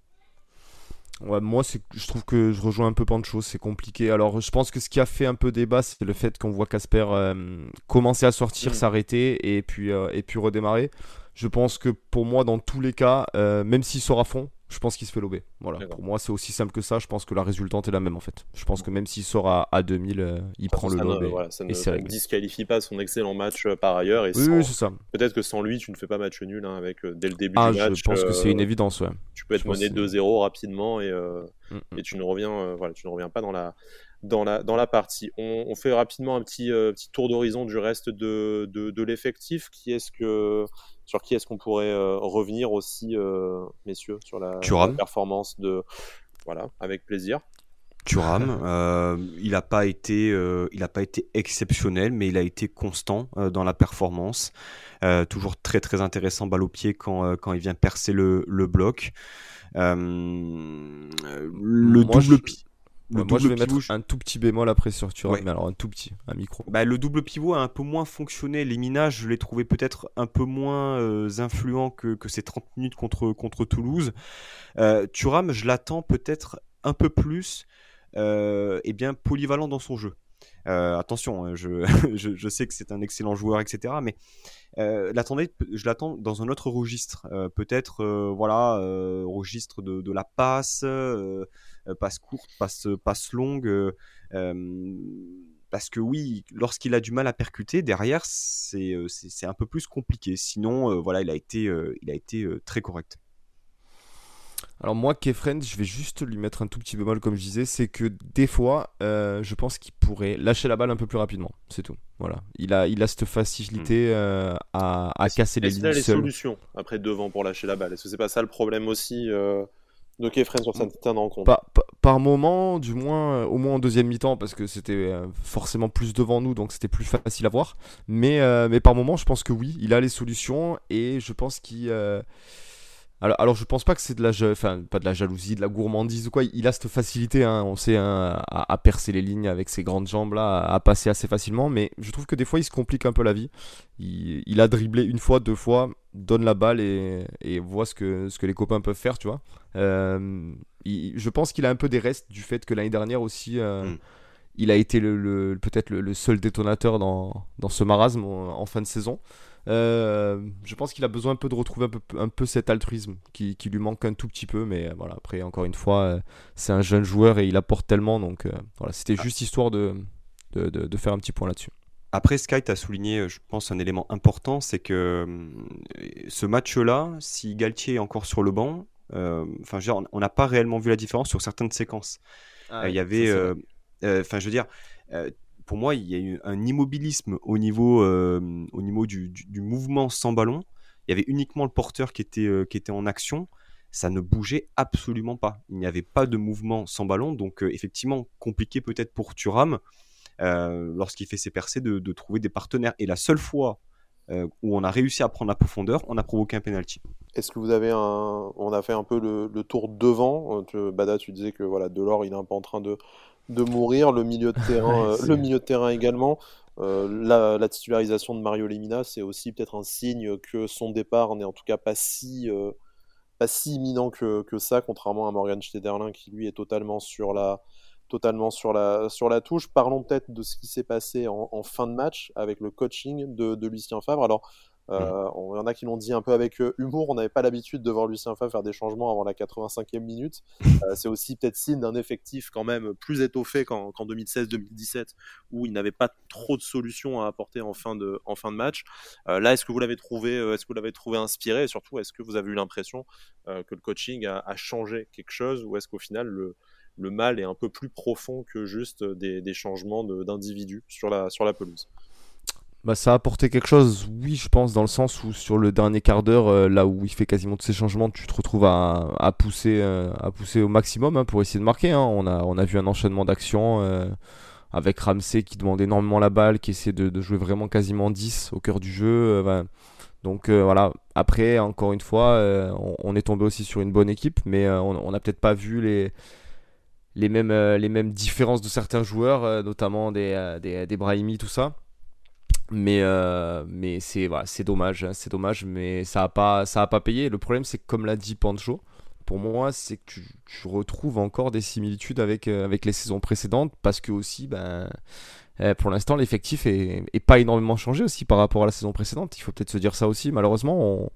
Ouais, moi, je trouve que je rejoins un peu Pancho, c'est compliqué. Alors, je pense que ce qui a fait un peu débat, c'est le fait qu'on voit Casper euh, commencer à sortir, mm. s'arrêter et puis, euh, et puis redémarrer. Je pense que pour moi, dans tous les cas, même s'il sort à fond, je pense qu'il se fait lober. Voilà. Pour moi, c'est aussi simple que ça. Je pense que la résultante est la même en fait. Je pense que même s'il sort à, 2000, euh, il prend le lobe. ça ne disqualifie pas son excellent match euh, par ailleurs. Et oui, c'est ça. Peut-être que sans lui, tu ne fais pas match nul hein, avec euh, dès le début ah, du match. Je pense que c'est une évidence. Ouais. Tu peux être mené 2-0 rapidement et, mm, mm. et tu ne reviens, voilà, tu ne reviens pas dans la dans la, dans la partie. On, fait rapidement un petit, petit tour d'horizon du reste de, de, de l'effectif. Qui est-ce que sur qui est-ce qu'on pourrait euh, revenir aussi, euh, messieurs, sur la, performance de. Voilà, avec plaisir. Thuram, euh, il n'a pas été, il a pas été exceptionnel, mais il a été constant dans la performance. toujours très très intéressant balle au pied quand, quand il vient percer le, le bloc. le double pied moi, je vais mettre un tout petit bémol après sur Thuram, mais alors un tout petit, un micro. Bah, le double pivot a un peu moins fonctionné. Les minages, je l'ai trouvé peut-être un peu moins euh, influent que, que, ces 30 minutes contre, contre Toulouse. Euh, Thuram, je l'attends peut-être un peu plus euh, eh bien, polyvalent dans son jeu. Attention, hein, je, je, sais que c'est un excellent joueur, etc. Mais euh, je l'attends dans un autre registre. Peut-être, voilà, registre de, de, la passe, passe courte, passe, passe longue parce que oui, lorsqu'il a du mal à percuter, derrière, c'est un peu plus compliqué. Sinon, voilà, il a été, il a été très correct. Alors moi, Kefren, je vais juste lui mettre un tout petit bémol, comme je disais, c'est que des fois, je pense qu'il pourrait lâcher la balle un peu plus rapidement. C'est tout. Voilà. Il a, il a cette facilité mmh. à, à casser les lignes. Il a les solutions après devant pour lâcher la balle? Est-ce que c'est pas ça le problème aussi de Kefren sur certaines rencontres. Par, par, moment, du moins, euh, au moins en deuxième mi-temps, parce que c'était euh, forcément plus devant nous, donc c'était plus facile à voir. Mais, euh, mais par moment, je pense que oui, il a les solutions et je pense qu'il. Alors, alors, je pense pas que c'est de la, pas de la jalousie, de la gourmandise ou quoi. Il a cette facilité, hein, on sait, hein, à, percer les lignes avec ses grandes jambes là, à, passer assez facilement. Mais je trouve que des fois, il se complique un peu la vie. Il, a dribblé une fois, deux fois, donne la balle et, voit ce que, les copains peuvent faire, tu vois. Euh, je pense qu'il a un peu des restes du fait que l'année dernière aussi, euh, mm. Il a été le, peut-être le, seul détonateur dans, dans ce marasme en, fin de saison. Euh, je pense qu'il a besoin un peu de retrouver un peu, un peu cet altruisme qui, qui, lui manque un tout petit peu, mais voilà, après, encore une fois, c'est un jeune joueur et il apporte tellement, donc voilà, c'était ah. juste histoire de, de, de, faire un petit point là-dessus. Après, Sky a souligné, je pense, un élément important, c'est que ce match-là, si Galtier est encore sur le banc, euh, enfin, on n'a pas réellement vu la différence sur certaines séquences. Ah il y avait, euh, euh, enfin, je veux dire pour moi, il y a eu un immobilisme au niveau, au niveau du, mouvement sans ballon. Il y avait uniquement le porteur qui était, qui était en action. Ça ne bougeait absolument pas. Il n'y avait pas de mouvement sans ballon. Donc, effectivement, compliqué peut-être pour Thuram, lorsqu'il fait ses percées, de, trouver des partenaires. Et la seule fois euh, où on a réussi à prendre la profondeur, on a provoqué un penalty. Est-ce que vous avez un, on a fait un peu le, tour devant? Euh, Bada, tu disais que voilà, Delors, il est un peu en train de, de mourir. Le milieu de terrain, euh, le milieu de terrain également. la, titularisation de Mario Lemina, c'est aussi peut-être un signe que son départ n'est en tout cas pas si, pas si imminent que, que, ça, contrairement à Morgan Schneiderlin qui lui est totalement sur la, totalement sur la, sur la touche. Parlons peut-être de ce qui s'est passé en, fin de match avec le coaching de, de Lucien Favre. Alors, euh, il y en a qui l'ont dit un peu avec euh, humour. On n'avait pas l'habitude de voir Lucien Favre faire des changements avant la 85e minute. Euh, c'est aussi peut-être signe d'un effectif quand même plus étoffé qu'en 2016-2017 où il n'avait pas trop de solutions à apporter en fin de, en fin de match. là, est-ce que vous l'avez trouvé, est-ce que vous l'avez trouvé inspiré? Et surtout, est-ce que vous avez eu l'impression que le coaching a, a, changé quelque chose ou est-ce qu'au final le, le mal est un peu plus profond que juste des, changements d'individus sur la, sur la pelouse? Bah, ça a apporté quelque chose, oui, je pense, dans le sens où sur le dernier quart d'heure, euh, là où il fait quasiment tous ces changements, tu te retrouves à, pousser, euh, à pousser au maximum hein, pour essayer de marquer. Hein. On, a, on a vu un enchaînement d'actions euh, avec Ramsey qui demande énormément la balle, qui essaie de, jouer vraiment quasiment 10 au cœur du jeu. donc voilà, après, encore une fois, on, est tombé aussi sur une bonne équipe, mais on n'a peut-être pas vu les les mêmes, les mêmes différences de certains joueurs, notamment des, des, des Brahimi, tout ça. Mais, mais c'est voilà, dommage, hein, c'est dommage, mais ça n'a pas, ça a pas payé. Le problème, c'est que comme l'a dit Pancho, pour moi, c'est que tu, retrouves encore des similitudes avec, avec les saisons précédentes, parce que aussi, ben, pour l'instant, l'effectif est, est, pas énormément changé aussi par rapport à la saison précédente. Il faut peut-être se dire ça aussi. Malheureusement, on,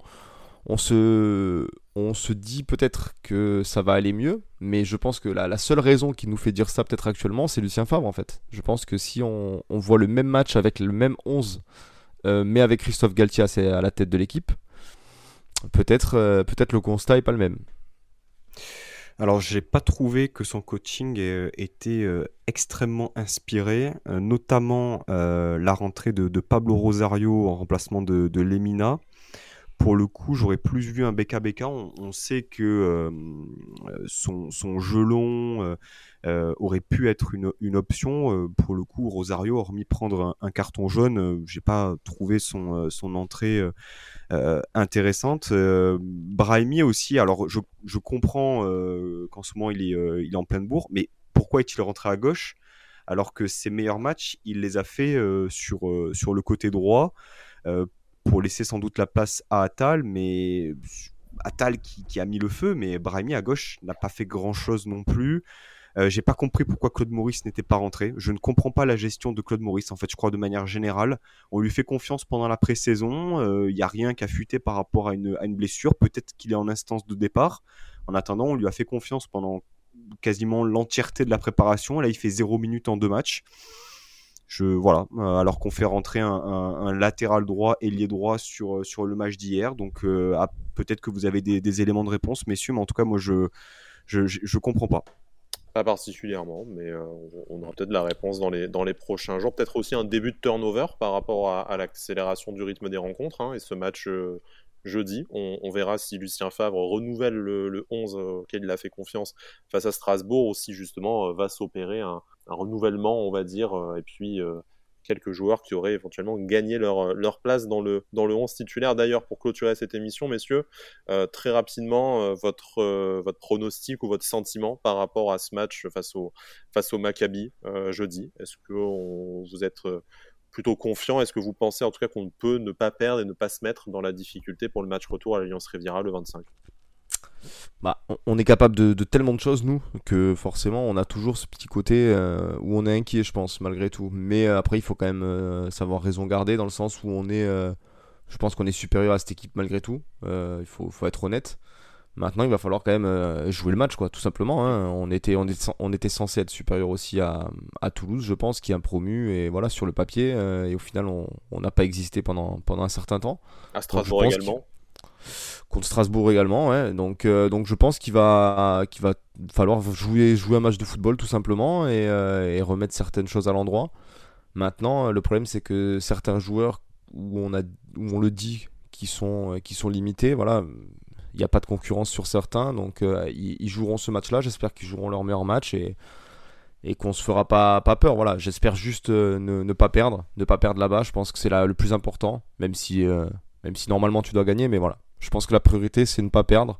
on se, dit peut-être que ça va aller mieux, mais je pense que la, seule raison qui nous fait dire ça peut-être actuellement, c'est Lucien Favre en fait. Je pense que si on, voit le même match avec le même 11, euh, mais avec Christophe Galtier à la tête de l'équipe, peut-être euh, peut-être le constat est pas le même. Alors, j'ai pas trouvé que son coaching était euh, extrêmement inspiré, notamment la rentrée de, Pablo Rosario en remplacement de Lemina pour le coup, j'aurais plus vu un BKBK. On, sait que euh, son, son, euh, euh, aurait pu être une, une option. pour le coup, Rosario, hormis prendre un, carton jaune, j'ai pas trouvé son, son entrée intéressante. Brahimi aussi. Alors, je, je comprends qu'en ce moment il est, il est en pleine bourre, mais pourquoi est-il rentré à gauche alors que ses meilleurs matchs, il les a fait sur, sur le côté droit pour laisser sans doute la place à Atal, mais Atal qui, a mis le feu, mais Brahimi à gauche n'a pas fait grand chose non plus. Euh, j'ai pas compris pourquoi Claude Maurice n'était pas rentré. Je ne comprends pas la gestion de Claude Maurice. En fait, je crois de manière générale, on lui fait confiance pendant la pré-saison. Il n'y a rien qu'à fuiter par rapport à une, à une blessure. Peut-être qu'il est en instance de départ. En attendant, on lui a fait confiance pendant quasiment l'entièreté de la préparation. Là, il fait 0 minutes en deux matchs. Je, euh, alors qu'on fait rentrer un, latéral droit, ailier droit sur, euh, sur le match d'hier. Donc, euh, ah, peut-être que vous avez des, éléments de réponse, messieurs, mais en tout cas, moi, je je, je, comprends pas. Pas particulièrement, mais on aura peut-être la réponse dans les, dans les prochains jours. Peut-être aussi un début de turnover par rapport à, l'accélération du rythme des rencontres. Hein, et ce match jeudi. On, verra si Lucien Favre renouvelle le, 11 auquel il a fait confiance face à Strasbourg ou si justement va s'opérer un, renouvellement, on va dire, euh, et puis euh, quelques joueurs qui auraient éventuellement gagné leur, leur place dans le, dans le 11 titulaire. D'ailleurs, pour clôturer cette émission, messieurs, très rapidement, votre, votre pronostic ou votre sentiment par rapport à ce match face au, face au Maccabi jeudi? Est-ce que vous êtes plutôt confiant? Est-ce que vous pensez en tout cas qu'on peut ne pas perdre et ne pas se mettre dans la difficulté pour le match retour à l'Alliance Riviera le 25 bah, on est capable de, tellement de choses, nous, que forcément, on a toujours ce petit côté euh, où on est inquiet, je pense, malgré tout. Mais euh, après, il faut quand même euh, savoir raison garder, dans le sens où on est, je pense qu'on est supérieur à cette équipe malgré tout. il faut, faut, être honnête. Maintenant, il va falloir quand même jouer le match, quoi, tout simplement. Hein. On, était, on, était, on était censé être supérieur aussi à, à, Toulouse, je pense, qui est un promu, et voilà, sur le papier. Et au final, on n'a pas existé pendant, pendant un certain temps. À Strasbourg également Contre Strasbourg également. Donc, euh, donc je pense qu'il va, va falloir jouer, jouer un match de football, tout simplement, et, et remettre certaines choses à l'endroit. Maintenant, le problème, c'est que certains joueurs, où on, a, où on le dit, qui sont, qui sont limités, voilà il n'y a pas de concurrence sur certains, donc euh, ils, joueront ce match-là. J'espère qu'ils joueront leur meilleur match et, et qu'on se fera pas, pas peur. Voilà, j'espère juste euh, ne, pas perdre, ne pas perdre là-bas. Je pense que c'est le plus important, même si, euh, même si normalement tu dois gagner, mais voilà. Je pense que la priorité c'est ne pas perdre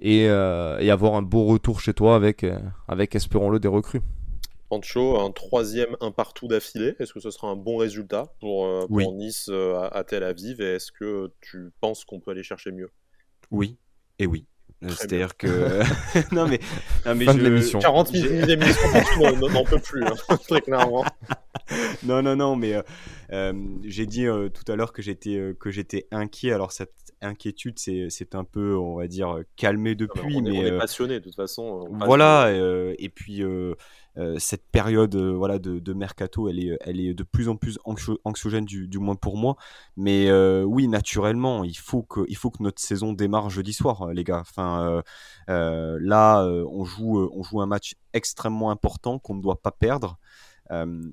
et, et, avoir un beau retour chez toi avec, avec espérons-le, des recrues. Pancho, un troisième un partout d'affilée, est-ce que ce sera un bon résultat pour, Nice à, à Tel Aviv? Et est-ce que tu penses qu'on peut aller chercher mieux? Oui, et oui. C'est-à-dire que. non, mais. Non, mais fin je... de l'émission. 40 minutes d'émission, n'en peut plus, hein, très clairement. non, non, non, mais euh, euh, j'ai dit euh, tout à l'heure que j'étais que j'étais inquiet. Alors, cette inquiétude, c'est un peu, on va dire, calmé depuis. mais, on est passionné, de toute façon. Voilà, et puis euh, cette période euh, voilà de, mercato, elle est, elle est de plus en plus anxiogène du, moins pour moi. Mais euh, oui, naturellement, il faut que, il faut que notre saison démarre jeudi soir, les gars. Enfin, là, on joue, on joue un match extrêmement important qu'on ne doit pas perdre.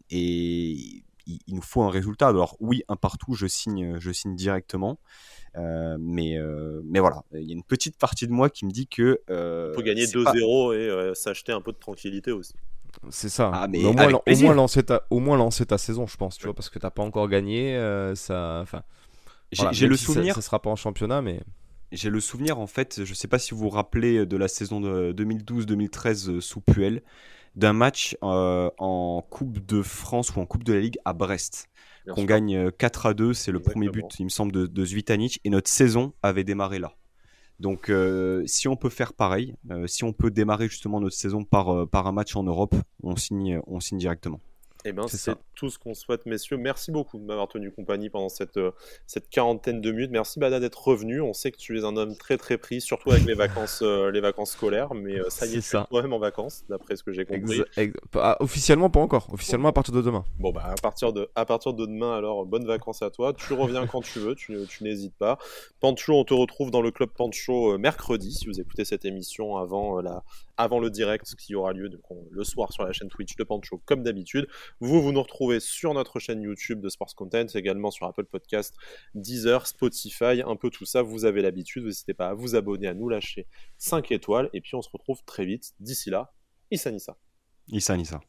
et il, nous faut un résultat. Alors oui, un partout, je signe, je signe directement. mais, mais voilà, il y a une petite partie de moi qui me dit que. Euh, faut gagner 2-0 et s'acheter un peu de tranquillité aussi. C'est ça. Ah, mais au, moins, au, moins, lancer ta, au moins lancer ta saison, je pense, tu vois, parce que t'as pas encore gagné. Euh, ça, enfin, j'ai le souvenir. Ça, sera pas en championnat, mais. J'ai le souvenir, en fait, je sais pas si vous vous rappelez de la saison de 2012-2013 euh, sous Puel, d'un match euh, en Coupe de France ou en Coupe de la Ligue à Brest. qu'on gagne 4 à 2, c'est le premier but, il me semble, de, de Zvitanic, et notre saison avait démarré là. Donc, euh, si on peut faire pareil, euh, si on peut démarrer justement notre saison par, euh, un match en Europe, on signe directement. Eh ben, c'est tout ce qu'on souhaite, messieurs. Merci beaucoup de m'avoir tenu compagnie pendant cette, euh, cette quarantaine de minutes. Merci Bada d'être revenu. On sait que tu es un homme très très pris, surtout avec les vacances, euh, les vacances scolaires, mais euh, ça y est, tu es toi-même en vacances, d'après ce que j'ai compris. Ah, officiellement, pas encore. Officiellement, à partir de demain. Bon, bah, à partir de, à partir de demain, alors, bonnes vacances à toi. Tu reviens quand tu veux, tu, tu n'hésites pas. Pancho, on te retrouve dans le club Pancho mercredi, si vous écoutez cette émission avant la, avant le direct qui aura lieu le soir sur la chaîne Twitch de Pancho comme d'habitude. Vous, vous nous retrouvez sur notre chaîne YouTube de Sports Content, également sur Apple Podcast, Deezer, Spotify, un peu tout ça, vous avez l'habitude, n'hésitez pas à vous abonner, à nous lâcher 5 étoiles, et puis on se retrouve très vite. D'ici là, Issa Nissa. Issa Nissa.